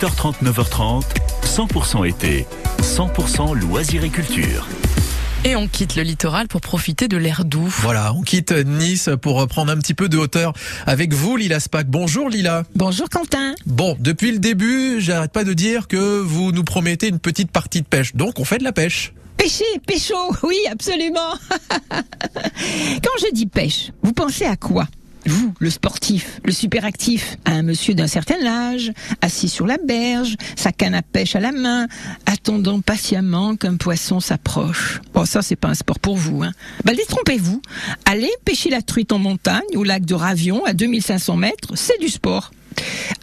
8h30, 9h30, 100% été, 100% loisirs et culture. Et on quitte le littoral pour profiter de l'air doux. Voilà, on quitte Nice pour prendre un petit peu de hauteur avec vous, Lila Spack. Bonjour Lila. Bonjour Quentin. Bon, depuis le début, j'arrête pas de dire que vous nous promettez une petite partie de pêche. Donc on fait de la pêche. Pêcher, pécho, oui, absolument. Quand je dis pêche, vous pensez à quoi? Vous, le sportif, le superactif, à un monsieur d'un certain âge, assis sur la berge, sa canne à pêche à la main, attendant patiemment qu'un poisson s'approche. Bon, ça, c'est pas un sport pour vous, hein. Ben, détrompez-vous. Allez pêcher la truite en montagne, au lac de Ravion, à 2500 mètres, c'est du sport.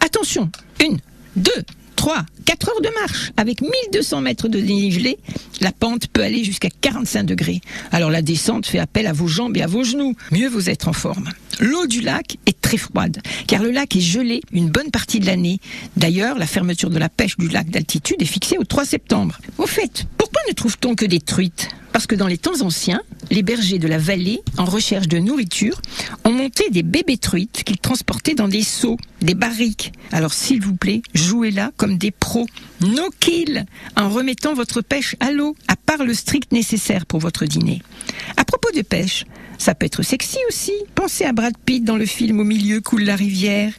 Attention, une, deux, 3, 4 heures de marche avec 1200 mètres de dénivelé, la pente peut aller jusqu'à 45 degrés. Alors la descente fait appel à vos jambes et à vos genoux. Mieux vous être en forme. L'eau du lac est très froide, car le lac est gelé une bonne partie de l'année. D'ailleurs, la fermeture de la pêche du lac d'altitude est fixée au 3 septembre. Au fait, pourquoi ne trouve-t-on que des truites? Parce que dans les temps anciens, les bergers de la vallée, en recherche de nourriture, ont monté des bébés truites qu'ils transportaient dans des seaux, des barriques. Alors s'il vous plaît, jouez là comme des pros. No kill En remettant votre pêche à l'eau, à part le strict nécessaire pour votre dîner. À propos de pêche, ça peut être sexy aussi. Pensez à Brad Pitt dans le film Au milieu coule la rivière.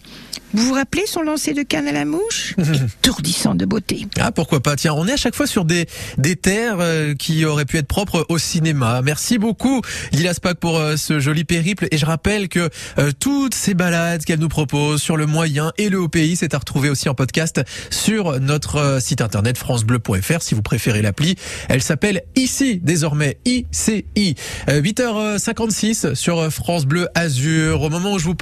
Vous vous rappelez son lancer de canne à la mouche Étourdissant de beauté. Ah pourquoi pas Tiens, on est à chaque fois sur des des terres euh, qui auraient pu être propres au cinéma. Merci beaucoup Lila Spack pour euh, ce joli périple et je rappelle que euh, toutes ces balades qu'elle nous propose sur le moyen et le haut pays, c'est à retrouver aussi en podcast sur notre site internet francebleu.fr si vous préférez l'appli. Elle s'appelle ici désormais ICI. 8h56 sur France Bleu Azur au moment où je vous